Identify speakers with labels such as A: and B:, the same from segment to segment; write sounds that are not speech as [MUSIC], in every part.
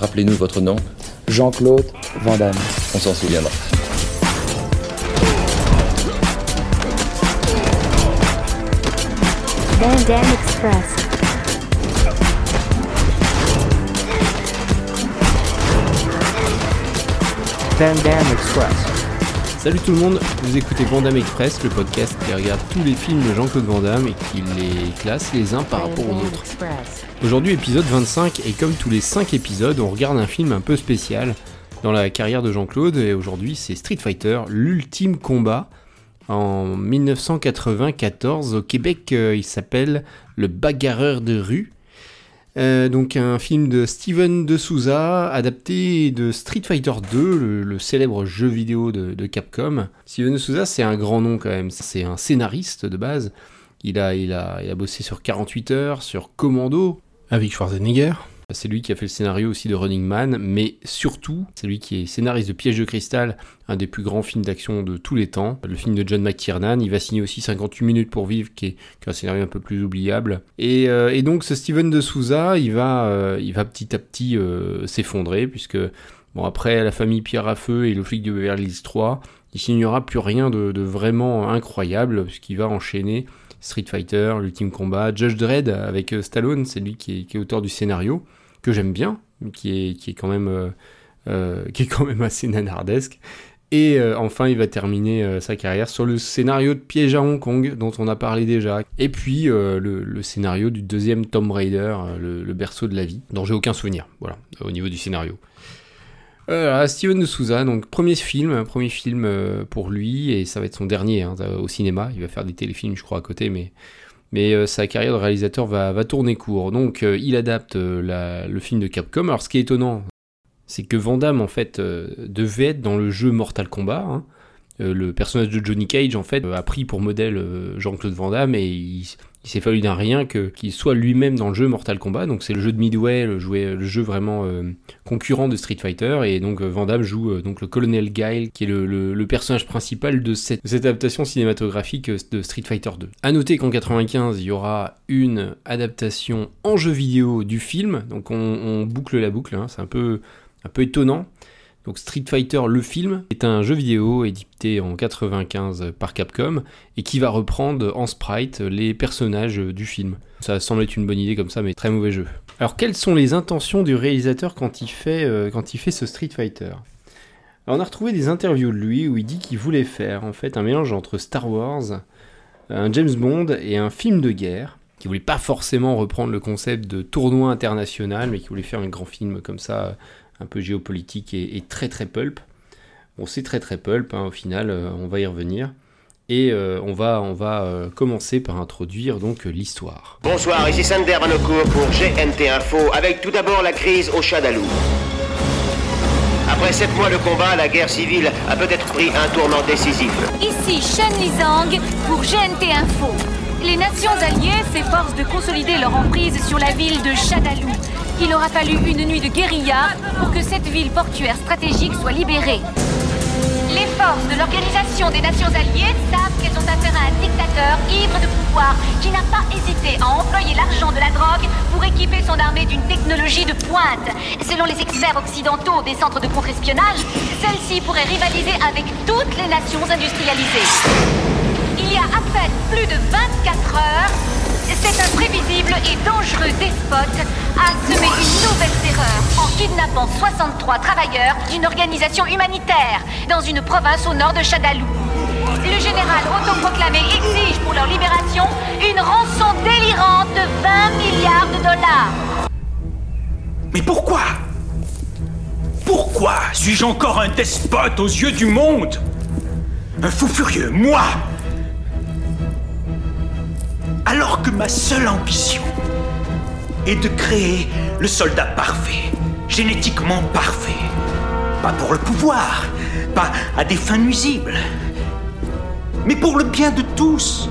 A: Rappelez-nous votre nom.
B: Jean-Claude Van Damme.
A: On s'en souviendra.
C: Van Damme Express.
B: Van Damme Express.
D: Salut tout le monde, vous écoutez Vandame Express, le podcast qui regarde tous les films de Jean-Claude Van Damme et qui les classe les uns par rapport aux autres. Aujourd'hui épisode 25 et comme tous les 5 épisodes, on regarde un film un peu spécial dans la carrière de Jean-Claude et aujourd'hui c'est Street Fighter, l'ultime combat. En 1994 au Québec, euh, il s'appelle Le bagarreur de rue. Euh, donc un film de Steven de Souza, adapté de Street Fighter 2, le, célèbre jeu vidéo de, de Capcom. Steven de Souza, c'est un grand nom quand même, c'est un scénariste de base. Il a, il, a, il a bossé sur 48 heures, sur Commando, avec Schwarzenegger. C'est lui qui a fait le scénario aussi de Running Man, mais surtout, c'est lui qui est scénariste de Piège de Cristal, un des plus grands films d'action de tous les temps. Le film de John McTiernan, il va signer aussi 58 minutes pour vivre, qui est, un scénario un peu plus oubliable. Et, euh, donc ce Steven de Souza, il va, euh, va petit à petit euh, s'effondrer, puisque bon après la famille Pierre à Feu et le flic de Beverly Hills 3, il signera plus rien de, de vraiment incroyable, puisqu'il va enchaîner Street Fighter, l'ultime combat, Judge Dredd avec euh, Stallone, c'est lui qui est, auteur du scénario que j'aime bien, qui est, qui est quand même euh, euh, [LAUGHS] qui est quand même assez nanardesque. Et enfin, il va terminer sa carrière sur le scénario de Piège à Hong Kong, dont on a parlé déjà. Et puis le, scénario du deuxième Tomb Raider, le, le berceau de la vie, dont j'ai aucun souvenir, voilà, au niveau du scénario. Euh, Steven de Souza, donc premier film, premier film euh, pour lui, et ça va être son dernier hein, au cinéma. Il va faire des téléfilms, je crois, à côté, mais, euh, sa carrière de réalisateur va, tourner court. Donc euh, il adapte euh, le film de Capcom. Alors ce qui est étonnant, c'est que Van Damme, en fait, euh, devait être dans le jeu Mortal Kombat. hein. Euh, le personnage de Johnny Cage, en fait, a pris pour modèle euh, Jean-Claude Van Damme et il, il s'est fallu d'un rien que qu'il soit lui-même dans le jeu Mortal Kombat. Donc c'est le jeu de Midway, le, jeu vraiment euh, concurrent de Street Fighter. Et donc euh, Van joue euh, donc le colonel Guile, qui est le, personnage principal de cette, adaptation cinématographique de Street Fighter 2. À noter qu'en 95, il y aura une adaptation en jeu vidéo du film. Donc on, boucle la boucle, hein. c'est un peu étonnant. Donc Street Fighter, le film, est un jeu vidéo édité en 95 par Capcom et qui va reprendre en sprite les personnages du film. Ça semble être une bonne idée comme ça, mais très mauvais jeu. Alors quelles sont les intentions du réalisateur quand il fait, euh, ce Street Fighter? On a retrouvé des interviews de lui où il dit qu'il voulait faire en fait un mélange entre Star Wars, un James Bond et un film de guerre. Qui voulait pas forcément reprendre le concept de tournoi international, mais qui voulait faire un grand film comme ça, un peu géopolitique et, et très très pulp. Bon, c'est très très pulp, hein, au final, euh, on va y revenir. Et euh, on va, on va euh, commencer par introduire donc l'histoire.
E: Bonsoir, ici Sander Vanocourt pour GNT Info, avec tout d'abord la crise au Chadalou. Après sept mois de combat, la guerre civile a peut-être pris un tournant décisif.
F: Ici Shen Lizang pour GNT Info. Les nations alliées s'efforcent de consolider leur emprise sur la ville de Chadalou. Il aura fallu une nuit de guérilla pour que cette ville portuaire stratégique soit libérée. Les forces de l'Organisation des Nations Alliées savent qu'elles ont affaire à un dictateur ivre de pouvoir qui n'a pas hésité à employer l'argent de la drogue pour équiper son armée d'une technologie de pointe. Selon les experts occidentaux des centres de contre-espionnage, celle-ci pourrait rivaliser avec toutes les nations industrialisées. Il y a à peine plus de 24 heures, cet imprévisible et dangereux despote a semé une nouvelle terreur en kidnappant 63 travailleurs d'une organisation humanitaire dans une province au nord de Chadalou. Le général autoproclamé exige pour leur libération une rançon délirante de 20 milliards de dollars.
G: Mais pourquoi? Pourquoi suis-je encore un despote aux yeux du monde? Un fou furieux, moi Alors que ma seule ambition est de créer le soldat parfait, génétiquement parfait. Pas pour le pouvoir, pas à des fins nuisibles, mais pour le bien de tous.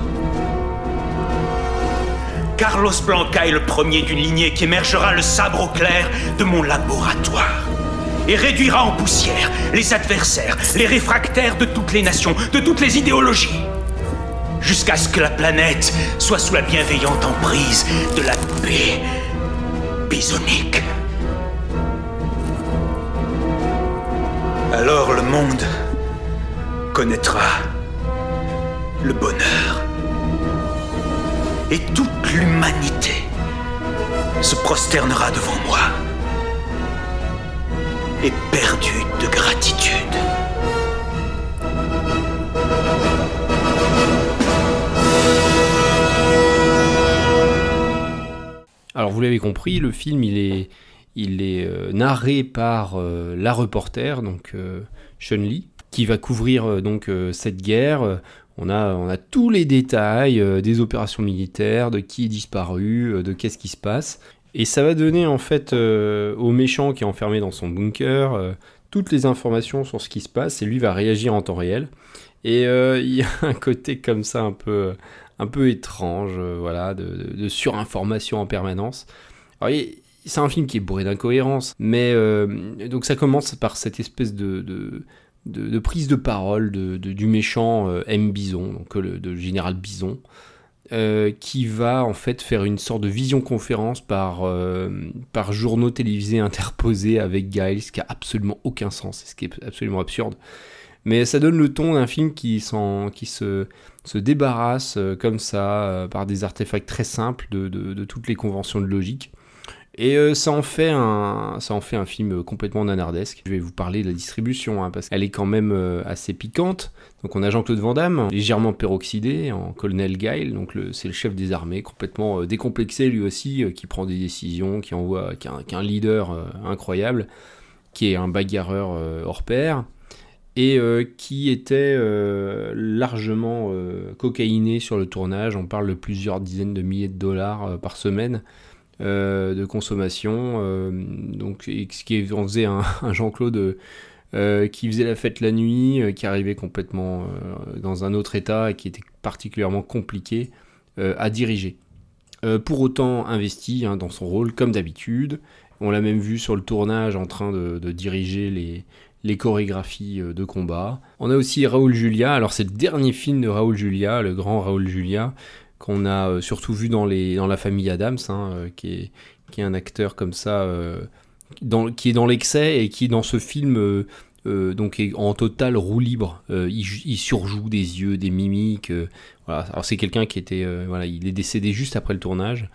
G: Carlos Blanca est le premier d'une lignée qui émergera le sabre au clair de mon laboratoire et réduira en poussière les adversaires, les réfractaires de toutes les nations, de toutes les idéologies, jusqu'à ce que la planète soit sous la bienveillante emprise de la paix bisonique. Alors le monde connaîtra le bonheur. Et toute l'humanité se prosternera devant moi, éperdue de gratitude.
D: Alors vous l'avez compris, le film il est, il est euh, narré par euh, la reporter, donc euh, Chun Li, qui va couvrir donc cette guerre. On a, on a tous les détails des opérations militaires, de qui est disparu, de qu'est-ce qui se passe. Et ça va donner en fait au méchant qui est enfermé dans son bunker toutes les informations sur ce qui se passe et lui va réagir en temps réel. Et [LAUGHS] il y a un côté comme ça un peu, un peu étrange, voilà, de, surinformation en permanence. C'est un film qui est bourré d'incohérences, mais euh, donc ça commence par cette espèce de, de, prise de parole du méchant euh, M. Bison, donc le de général Bison, euh, qui va en fait faire une sorte de vision conférence par, par journaux télévisés interposés avec Giles, qui a absolument aucun sens, ce qui est absolument absurde. Mais ça donne le ton d'un film qui, qui se, se débarrasse comme ça par des artefacts très simples de, de toutes les conventions de logique. Et euh, ça, en fait un, ça en fait un film complètement nanardesque. Je vais vous parler de la distribution, hein, parce qu'elle est quand même euh, assez piquante. Donc on a Jean-Claude Van Damme, légèrement peroxydé, en colonel Guile, donc c'est le chef des armées, complètement euh, décomplexé lui aussi, qui prend des décisions, qui envoie, un, leader incroyable, qui est un bagarreur hors pair et qui était largement cocaïné sur le tournage. On parle de plusieurs dizaines de milliers de dollars par semaine. Euh, de consommation. Euh, donc, ce qui en faisait [LAUGHS] un, Jean-Claude euh, qui faisait la fête la nuit, qui arrivait complètement dans un autre état et qui était particulièrement compliqué à diriger. pour autant investi hein, dans son rôle comme d'habitude. On l'a même vu sur le tournage en train de, diriger les, les chorégraphies de combat. On a aussi Raoul Julia, alors c'est le dernier film de Raoul Julia, le grand Raoul Julia, qu'on a euh, surtout vu dans, les, dans la famille Adams, hein, euh, qui, est, qui est un acteur comme ça, euh, qui est dans l'excès et qui dans ce film donc est en total roue libre. il, surjoue des yeux, des mimiques. Alors c'est quelqu'un qui était, voilà, il est décédé juste après le tournage.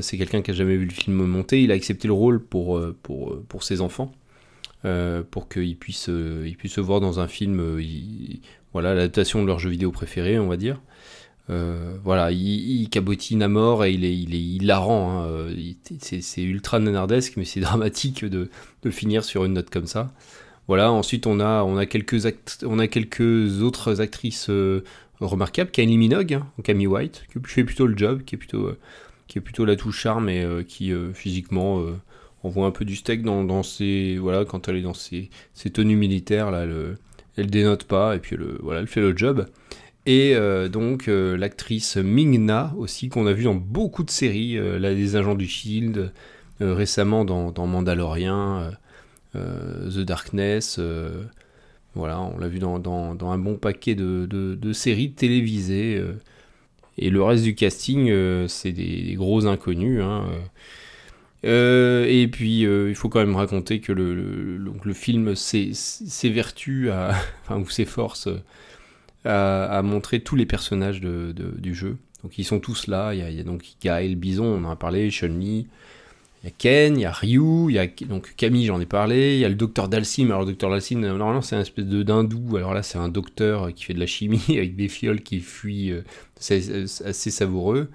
D: c'est quelqu'un qui a jamais vu le film monter. Il a accepté le rôle pour pour, pour ses enfants, pour qu'ils puissent ils puissent se voir dans un film. voilà l'adaptation de leur jeu vidéo préféré, on va dire. Euh, voilà, il, cabotine à mort et il est, il est hilarant. Hein. C'est ultra nanardesque, mais c'est [LAUGHS] dramatique de, finir sur une note comme ça. Voilà, ensuite on a, on a, quelques, on a quelques autres actrices euh, remarquables. Kylie Minogue, hein, Camille White, qui fait plutôt le job, qui est plutôt, euh, qui est plutôt la touche charme et qui physiquement envoie un peu du steak dans, ses. Voilà, quand elle est dans ses, tenues militaires, là, le, elle dénote pas et puis le, voilà, elle fait le job. Et euh, donc euh, l'actrice Ming-Na aussi, qu'on a vu dans beaucoup de séries, euh, là, des agents du Shield, récemment dans, dans Mandalorian, The Darkness, voilà, on l'a vu dans, dans, un bon paquet de, de, séries télévisées. et le reste du casting, c'est des, gros inconnus. Hein, et puis, il faut quand même raconter que le, donc, le film à, [LAUGHS] enfin, ou s'efforce à, montrer tous les personnages de, du jeu. Donc ils sont tous là. Il y a, donc Gaël, Bison, on en a parlé, Chun-Li, il y a Ken, il y a Ryu, il y a donc Camille, j'en ai parlé, il y a le docteur Dalsim. Alors le docteur Dalsim, normalement c'est un espèce de dindou. Alors là c'est un docteur qui fait de la chimie [LAUGHS] avec des fioles qui fuient. Euh, c'est assez savoureux.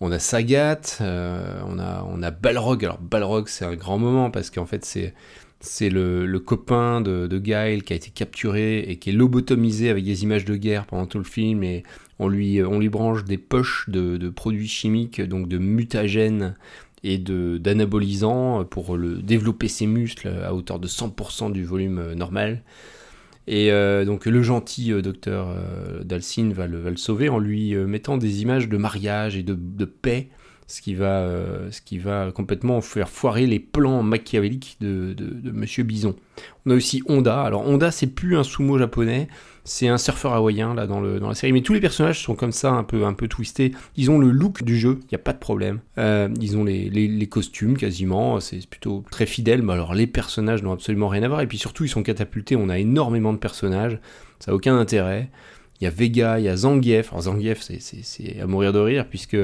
D: On a Sagat, euh, on, a, Balrog. Alors Balrog c'est un grand moment parce qu'en fait c'est c'est le, copain de, de Guile qui a été capturé et qui est lobotomisé avec des images de guerre pendant tout le film et on lui, on lui branche des poches de, produits chimiques, donc de mutagènes et d'anabolisants pour le, développer ses muscles à hauteur de 100% du volume normal. Et euh, donc le gentil euh, docteur euh, Dalcin va le, sauver en lui mettant des images de mariage et de paix ce qui va, euh, ce qui va complètement faire foirer les plans machiavéliques de, de, Monsieur Bison. On a aussi Honda. Alors Honda, c'est plus un sumo japonais, c'est un surfeur hawaïen là dans, le, dans la série. Mais tous les personnages sont comme ça, un peu, un peu twistés. Ils ont le look du jeu, il n'y a pas de problème. Euh, ils ont les, les, costumes quasiment, c'est plutôt très fidèle. Mais alors les personnages n'ont absolument rien à voir. Et puis surtout, ils sont catapultés. On a énormément de personnages, ça n'a aucun intérêt. Il y a Vega, il y a Zangief. Alors Zangief, c'est à mourir de rire puisque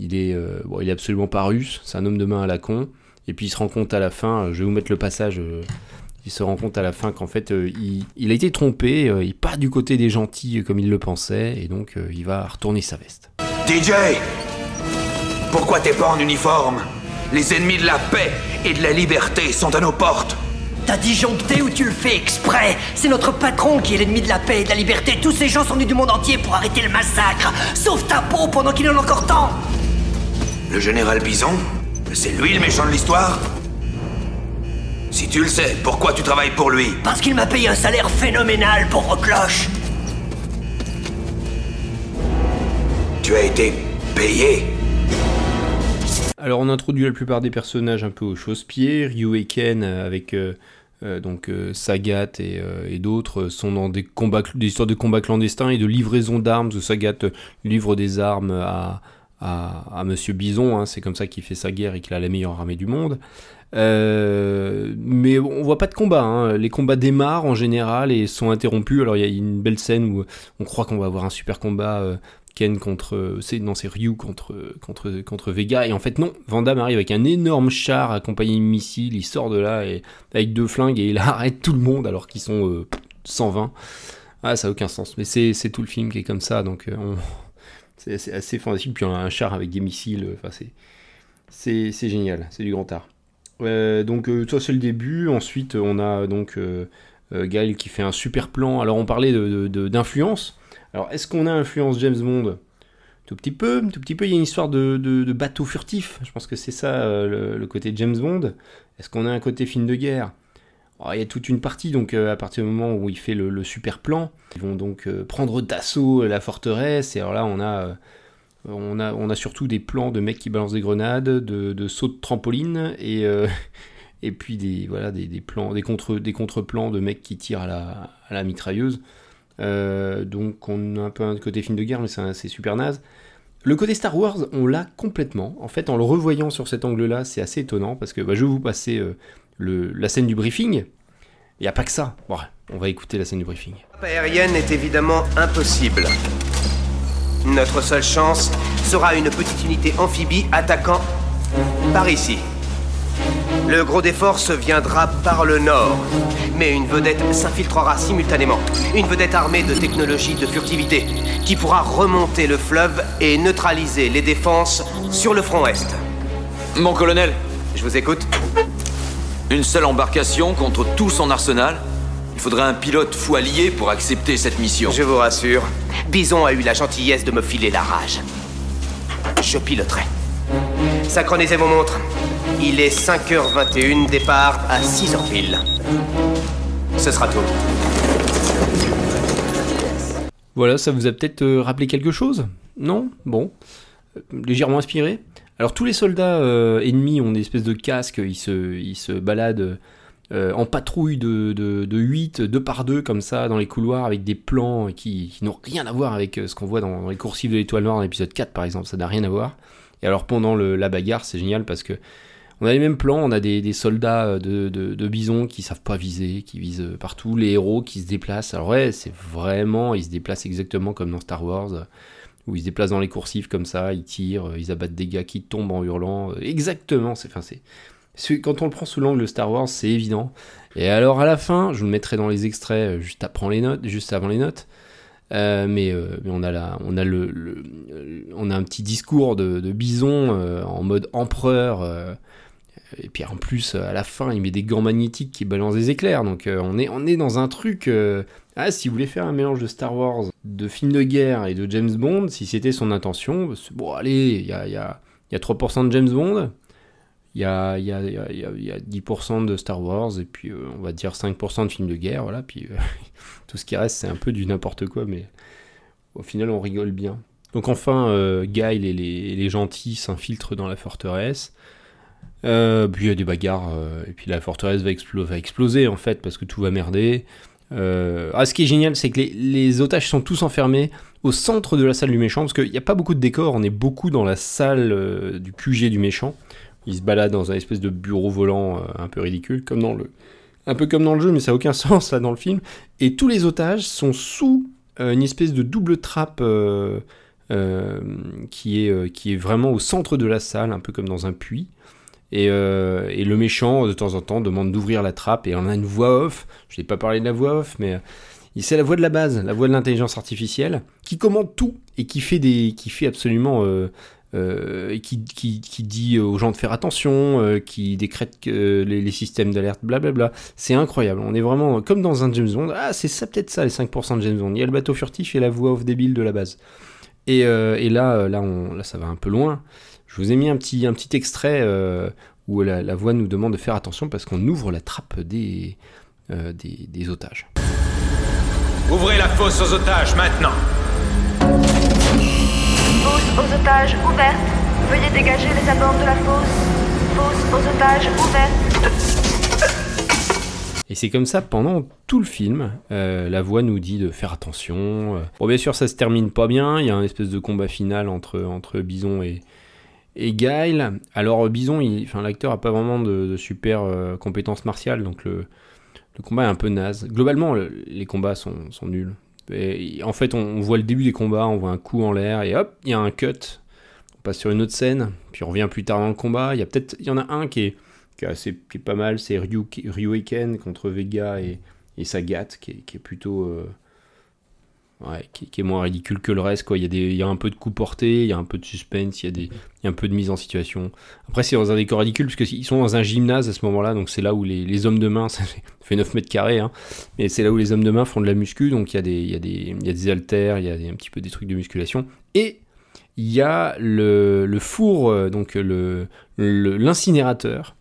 D: il est, euh, bon, il est absolument pas russe, c'est un homme de main à la con. Et puis il se rend compte à la fin, euh, je vais vous mettre le passage, euh, il se rend compte à la fin qu'en fait il, a été trompé, il pas du côté des gentils comme il le pensait, et donc il va retourner sa veste.
A: DJ Pourquoi t'es pas en uniforme? Les ennemis de la paix et de la liberté sont à nos portes
C: T'as disjoncté ou tu le fais exprès? C'est notre patron qui est l'ennemi de la paix et de la liberté. Tous ces gens sont venus du monde entier pour arrêter le massacre. Sauve ta peau pendant qu'il en a encore temps
A: le général Bison C'est lui le méchant de l'histoire? Si tu le sais, pourquoi tu travailles pour lui?
C: Parce qu'il m'a payé un salaire phénoménal, pauvre cloche.
A: Tu as été payé.
D: Alors on introduit la plupart des personnages un peu au chausse-pied, Ryu et Ken euh, avec euh, euh, donc Sagat et, d'autres sont dans des combats, des histoires de combats clandestins et de livraison d'armes. Sagat livre des armes à, à, Monsieur Bison, hein, c'est comme ça qu'il fait sa guerre et qu'il a la meilleure armée du monde. Euh, mais on voit pas de combat. Hein. Les combats démarrent en général et sont interrompus. Alors il y a une belle scène où on croit qu'on va avoir un super combat. Euh, Ken contre, c'est non c'est Ryu contre contre contre Vega et en fait non. Vandam arrive avec un énorme char accompagné de missiles. Il sort de là et avec deux flingues et il [LAUGHS] arrête tout le monde alors qu'ils sont 120. Euh, ah ça a aucun sens. Mais c'est tout le film qui est comme ça donc on c'est assez fantastique. Puis on a un char avec des missiles. Enfin, c'est génial. C'est du grand art. Euh, donc euh, ça c'est le début. Ensuite on a donc euh, Gail qui fait un super plan. Alors on parlait d'influence. De, Alors est-ce qu'on a influence James Bond? Tout petit peu, tout petit peu. Il y a une histoire de, de bateau furtif. Je pense que c'est ça le, le, côté James Bond. Est-ce qu'on a un côté film de guerre? Il y a toute une partie, donc euh, à partir du moment où il fait le, super plan, ils vont donc euh, prendre d'assaut la forteresse, et alors là on a, euh, on, a, on a surtout des plans de mecs qui balancent des grenades, de, sauts de trampoline, et, [LAUGHS] et puis des, voilà, des, plans, des, contre, des contre-plans de mecs qui tirent à la, à la mitrailleuse. donc on a un peu un côté film de guerre, mais c'est super naze. Le côté Star Wars, on l'a complètement. En fait, en le revoyant sur cet angle-là, c'est assez étonnant parce que bah, je vais vous passer la scène du briefing. Il n'y a pas que ça. Bon, on va écouter la scène du briefing.
E: Aérienne est évidemment impossible. Notre seule chance sera une petite unité amphibie attaquant par ici. Le gros des forces viendra par le nord, mais une vedette s'infiltrera simultanément. Une vedette armée de technologie de furtivité qui pourra remonter le fleuve et neutraliser les défenses sur le front est.
H: Mon colonel
E: Je vous écoute
H: une seule embarcation contre tout son arsenal Il faudrait un pilote fou allié pour accepter cette mission.
E: Je vous rassure, Bison a eu la gentillesse de me filer la rage. Je piloterai. Synchronisez vos montres. Il est 5h21, départ à 6h pile. Ce sera tout.
D: Voilà, ça vous a peut-être euh, rappelé quelque chose? Non? Bon. Euh, légèrement inspiré? Alors tous les soldats euh, ennemis ont des espèces de casques, ils se, baladent euh, en patrouille de, de, 8, 2 par 2 comme ça dans les couloirs avec des plans qui, n'ont rien à voir avec euh, ce qu'on voit dans, les coursives de l'étoile noire dans l'épisode 4 par exemple, ça n'a rien à voir. Et alors pendant la bagarre c'est génial parce que on a les mêmes plans, on a des, soldats de, de, bison qui savent pas viser, qui visent partout, les héros qui se déplacent. Alors ouais, c'est vraiment, ils se déplacent exactement comme dans Star Wars où ils se déplacent dans les coursives comme ça, ils tirent, euh, ils abattent des gars qui tombent en hurlant. Euh, exactement, c'est, quand on le prend sous l'angle de Star Wars, c'est évident. Et alors à la fin, je vous le mettrai dans les extraits euh, juste, après les notes, juste avant les notes. mais, on a on a le, on a un petit discours de, Bison en mode empereur. Et puis en plus, à la fin, il met des gants magnétiques qui balancent des éclairs. Donc on, est, on est dans un truc ah, si vous voulez faire un mélange de Star Wars, de films de guerre et de James Bond, si c'était son intention, bon, allez, il y a, y, a, y a, 3% de James Bond, il y a, y, a, y a, 10% de Star Wars, et puis euh, on va dire 5% de films de guerre, voilà, puis euh, [LAUGHS] tout ce qui reste, c'est un peu du n'importe quoi, mais au final, on rigole bien. Donc enfin, euh, Guile et les, les gentils s'infiltrent dans la forteresse. Euh, puis il y a des bagarres, euh, et puis la forteresse va, va exploser en fait, parce que tout va merder. Euh, ah, ce qui est génial, c'est que les, otages sont tous enfermés au centre de la salle du méchant, parce qu'il n'y a pas beaucoup de décors, on est beaucoup dans la salle du QG du méchant. Il se balade dans un espèce de bureau volant un peu ridicule, comme dans le, un peu comme dans le jeu, mais ça n'a aucun [LAUGHS] sens là dans le film. Et tous les otages sont sous une espèce de double trappe qui, est, qui est vraiment au centre de la salle, un peu comme dans un puits. Et, euh, et le méchant, de temps en temps, demande d'ouvrir la trappe et on a une voix off. Je n'ai pas parlé de la voix off, mais euh, c'est la voix de la base, la voix de l'intelligence artificielle, qui commande tout et qui fait, des, qui fait absolument. euh, euh, qui, qui, qui dit aux gens de faire attention, qui décrète les, les systèmes d'alerte, blablabla. C'est incroyable. On est vraiment comme dans un James Bond. Ah, c'est ça, peut-être ça, les 5% de James Bond. Il y a le bateau furtif et la voix off débile de la base. Et, et là, là, on, là, ça va un peu loin. Je vous ai mis un petit, un petit extrait euh, où la, la voix nous demande de faire attention parce qu'on ouvre la trappe des, euh, des, des otages.
G: Ouvrez la fosse aux otages maintenant.
I: Fosse aux otages ouverte. Veuillez dégager les abords de la fosse. Fosse aux otages ouverte.
D: Et c'est comme ça pendant tout le film. Euh, la voix nous dit de faire attention. Bon, bien sûr, ça se termine pas bien. Il y a un espèce de combat final entre, entre Bison et, et Guile. Alors, Bison, il- enfin, l'acteur a pas vraiment de, super euh, compétences martiales, donc le, combat est un peu naze. Globalement, le- les combats sont, nuls. En fait, on, voit le début des combats, on voit un coup en l'air, et hop, il y a un cut. On passe sur une autre scène, puis on revient plus tard dans le combat. Il y a peut-être, il y en a un qui est, qui est assez, pas mal, c'est Ryu, Ryuken contre Vega et, et Sagat, qui est, qui est plutôt, euh, qui, est moins ridicule que le reste. Quoi. Il y a des, il y a un peu de coup porté, il y a un peu de suspense, il y a des, un peu de mise en situation. Après, c'est dans un décor ridicule parce qu'ils sont dans un gymnase à ce moment-là, donc c'est là où les, les hommes de main, ça fait, ça fait 9 mètres carrés, hein, mais c'est là où les hommes de main font de la muscu, donc il y a des, il y a des, il y a des haltères, il y a un petit peu des trucs de musculation. Et il y a le, le four, euh, donc le, le- l'incinérateur,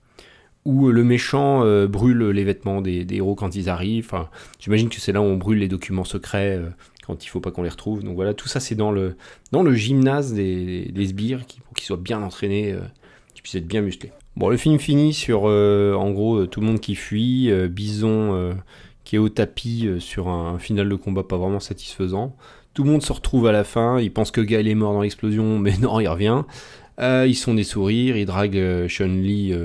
D: où le méchant euh, brûle les vêtements des, héros quand ils arrivent. Enfin, j'imagine que c'est là où on brûle les documents secrets euh, quand il faut pas qu'on les retrouve. Donc voilà, tout ça c'est dans le, dans le gymnase des, sbires qui, pour qu'ils soient bien entraînés, euh, qu'ils puissent être bien musclés. Bon, le film finit sur, euh, en gros, euh, tout le monde qui fuit, Bison qui est au tapis sur un, final de combat pas vraiment satisfaisant. Tout le monde se retrouve à la fin, ils pensent que Gaël est mort dans l'explosion, [LAUGHS] mais non, il revient. Ils sont des sourires, ils draguent Chun-Li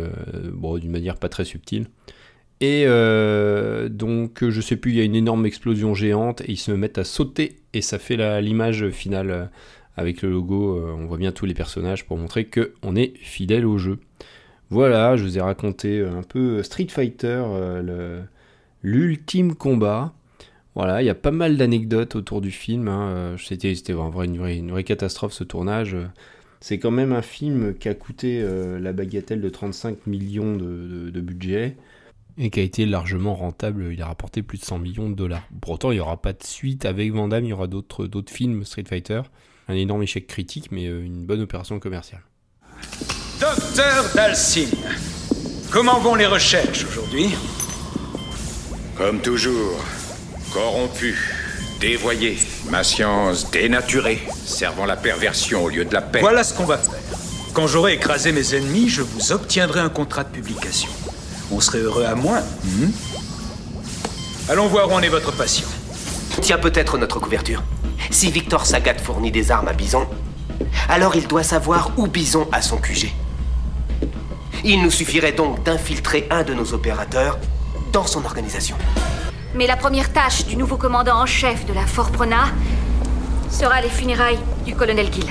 D: bon, d'une manière pas très subtile. Et euh, donc, je sais plus, il y a une énorme explosion géante et ils se mettent à sauter et ça fait l'image finale euh, avec le logo. euh, on voit bien tous les personnages pour montrer que on est fidèle au jeu. Voilà, je vous ai raconté un peu Street Fighter, l'ultime combat. Voilà, il y a pas mal d'anecdotes autour du film. hein, C'était c'était en vrai une, vraie, catastrophe ce tournage. C'est quand même un film qui a coûté la bagatelle de 35 millions de budget et qui a été largement rentable. Il a rapporté plus de 100 millions de dollars. Pourtant, il n'y aura pas de suite avec Van Damme, il y aura d'autres films Street Fighter. Un énorme échec critique, mais euh, une bonne opération commerciale.
G: Docteur Dalsim, comment vont les recherches aujourd'hui?
J: Comme toujours, corrompu, dévoyé, ma science dénaturée, servant la perversion au lieu de la paix.
G: Voilà ce qu'on va faire. Quand j'aurai écrasé mes ennemis, je vous obtiendrai un contrat de publication. On serait heureux à moins. hmm Allons voir où en est votre patient.
E: Tiens peut-être notre couverture. Si Victor Sagat fournit des armes à Bison, alors il doit savoir où Bison a son QG. Il nous suffirait donc d'infiltrer un de nos opérateurs dans son organisation.
F: Mais la première tâche du nouveau commandant en chef de la Fort Prona sera les funérailles du colonel Gill.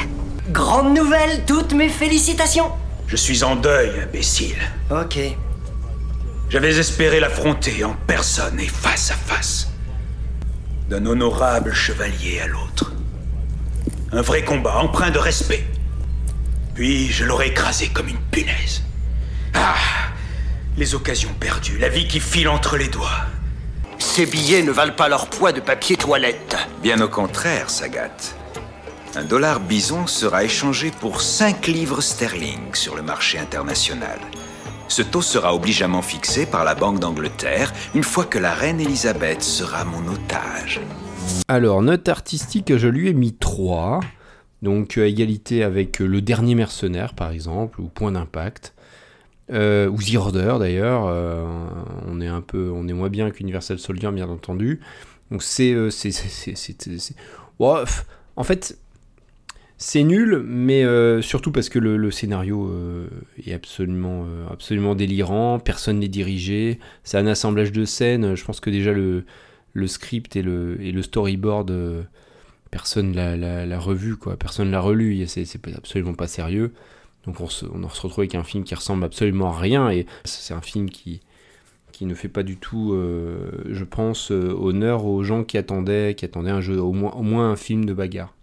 C: Grande nouvelle, toutes mes félicitations.
G: Je suis en deuil, imbécile.
C: Ok.
G: J'avais espéré l'affronter en personne et face à face. D'un honorable chevalier à l'autre. Un vrai combat empreint de respect. Puis je l'aurais écrasé comme une punaise. Ah Les occasions perdues, la vie qui file entre les doigts.
E: Ces billets ne valent pas leur poids de papier toilette.
J: Bien au contraire, Sagat. Un dollar bison sera échangé pour 5 livres sterling sur le marché international. Ce taux sera obligeamment fixé par la Banque d'Angleterre une fois que la reine Elisabeth sera mon otage.
D: Alors, note artistique, je lui ai mis 3. Donc à égalité avec Le Dernier Mercenaire par exemple, ou Point d'Impact, euh, ou The Order d'ailleurs, euh, on est un peu, on est moins bien qu'Universal Soldier bien entendu. Donc c'est, euh, en fait, c'est nul, mais euh, surtout parce que le, scénario euh, est absolument, euh, absolument délirant, personne n'est dirigé, c'est un assemblage de scènes, je pense que déjà le, script et le, storyboard, personne l'a, l'a, revu, quoi. personne l'a relu, c'est, c'est absolument pas sérieux. Donc on se, retrouve avec un film qui ressemble absolument à rien, et c'est un film qui, qui ne fait pas du tout, je pense, honneur aux gens qui attendaient, qui attendaient un jeu, au moins un film de bagarre.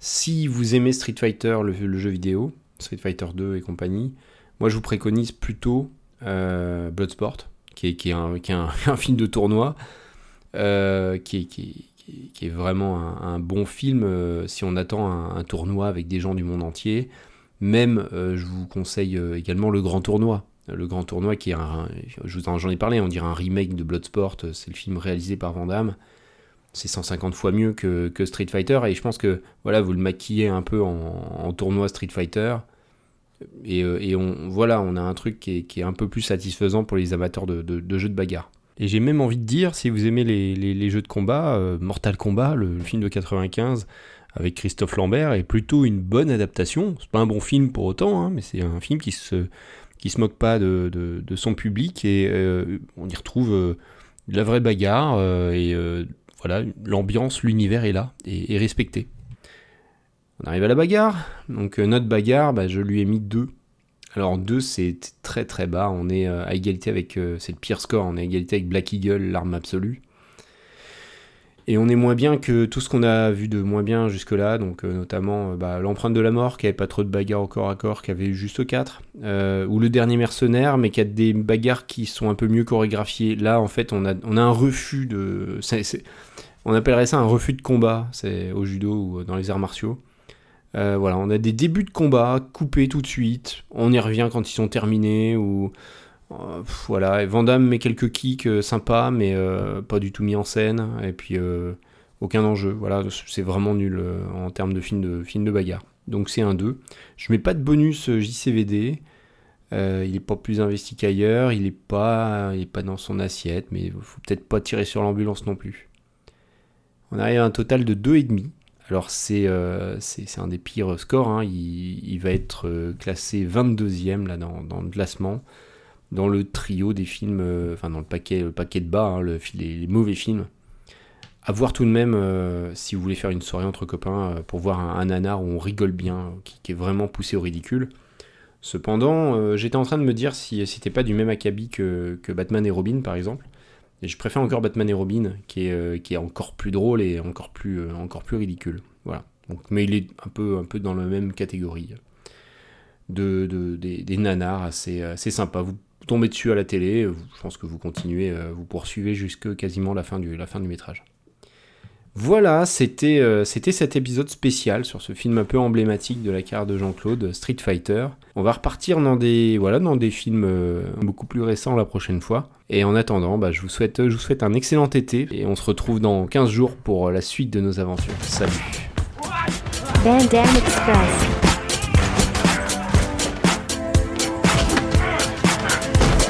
D: Si vous aimez Street Fighter, le, jeu vidéo, Street Fighter 2 et compagnie, moi je vous préconise plutôt euh, Bloodsport, qui est, [LAUGHS] un, film de tournoi, euh, qui, est, vraiment un, bon film euh, si on attend un, tournoi avec des gens du monde entier. Même, je vous conseille également le Grand Tournoi. Le Grand Tournoi qui est un, j'en ai parlé, on dirait un remake de Bloodsport, c'est le film réalisé par Van Damme c'est 150 fois mieux que, que Street Fighter. Et je pense que voilà vous le maquillez un peu en, tournoi Street Fighter. Et, euh, et on voilà on a un truc qui est, un peu plus satisfaisant pour les amateurs de, de- jeux de bagarre. Et j'ai même envie de dire si vous aimez les, les- jeux de combat euh, Mortal Kombat le, film de 95 avec Christophe Lambert est plutôt une bonne adaptation. C'est pas un bon film pour autant hein, mais c'est un film qui se qui se moque pas de, de- son public et euh, on y retrouve de la vraie bagarre voilà, l'ambiance, l'univers est là et respecté. On arrive à la bagarre. Donc euh, notre bagarre, bah, je lui ai mis 2. Alors 2 c'est très très bas, on est euh, à égalité avec, euh, c'est le pire score, on est à égalité avec Black Eagle, l'arme absolue. Et on est moins bien que tout ce qu'on a vu de moins bien jusque-là, donc euh, notamment euh, bah, l'empreinte de la mort, qui avait pas trop de bagarres au corps à corps, qui avait juste 4, euh, ou le dernier mercenaire, mais qui a des bagarres qui sont un peu mieux chorégraphiées. Là, en fait, on a, un refus de... on appellerait ça un refus de combat, c'est au judo ou dans les arts martiaux. Voilà, on a des débuts de combat coupés tout de suite, on y revient quand ils sont terminés, ou... euh, voilà, et met quelques kicks euh, sympas, mais euh, pas du tout mis en scène, et puis aucun enjeu. Voilà, c'est vraiment nul en termes de film de, bagarre. Donc c'est un 2. Je mets pas de bonus JCVD. Il est pas plus investi qu'ailleurs. Il est pas, il est pas dans son assiette, mais il faut peut-être pas tirer sur l'ambulance non plus. On arrive à un total de 2,5. Alors c'est un des pires scores. hein. Il, va être classé 22e là, dans le classement, dans le trio des films, euh, enfin dans le paquet, le paquet de bas, hein, le, les, mauvais films. À voir tout de même, euh, si vous voulez faire une soirée entre copains, euh, pour voir un, un nanar où on rigole bien, qui, est vraiment poussé au ridicule. Cependant, j'étais en train de me dire si c'était pas du même acabit que, que Batman et Robin, par exemple. Et je préfère encore Batman et Robin, qui est, qui est encore plus drôle et encore plus, encore plus ridicule. Voilà. Donc, mais il est un peu, un peu dans la même catégorie de, de- des, des nanars assez, assez sympas. Vous tombez dessus à la télé, vous- je pense que vous continuez, euh, vous poursuivez jusque quasiment la fin du, la fin du métrage. Voilà, c'était euh, c'était cet épisode spécial sur ce film un peu emblématique de la carrière de Jean-Claude, Street Fighter. On va repartir dans des, voilà, dans des films euh, beaucoup plus récents la prochaine fois. Et en attendant, bah, je, vous souhaite, je vous souhaite un excellent été et on se retrouve dans 15 jours pour la suite de nos aventures. Salut.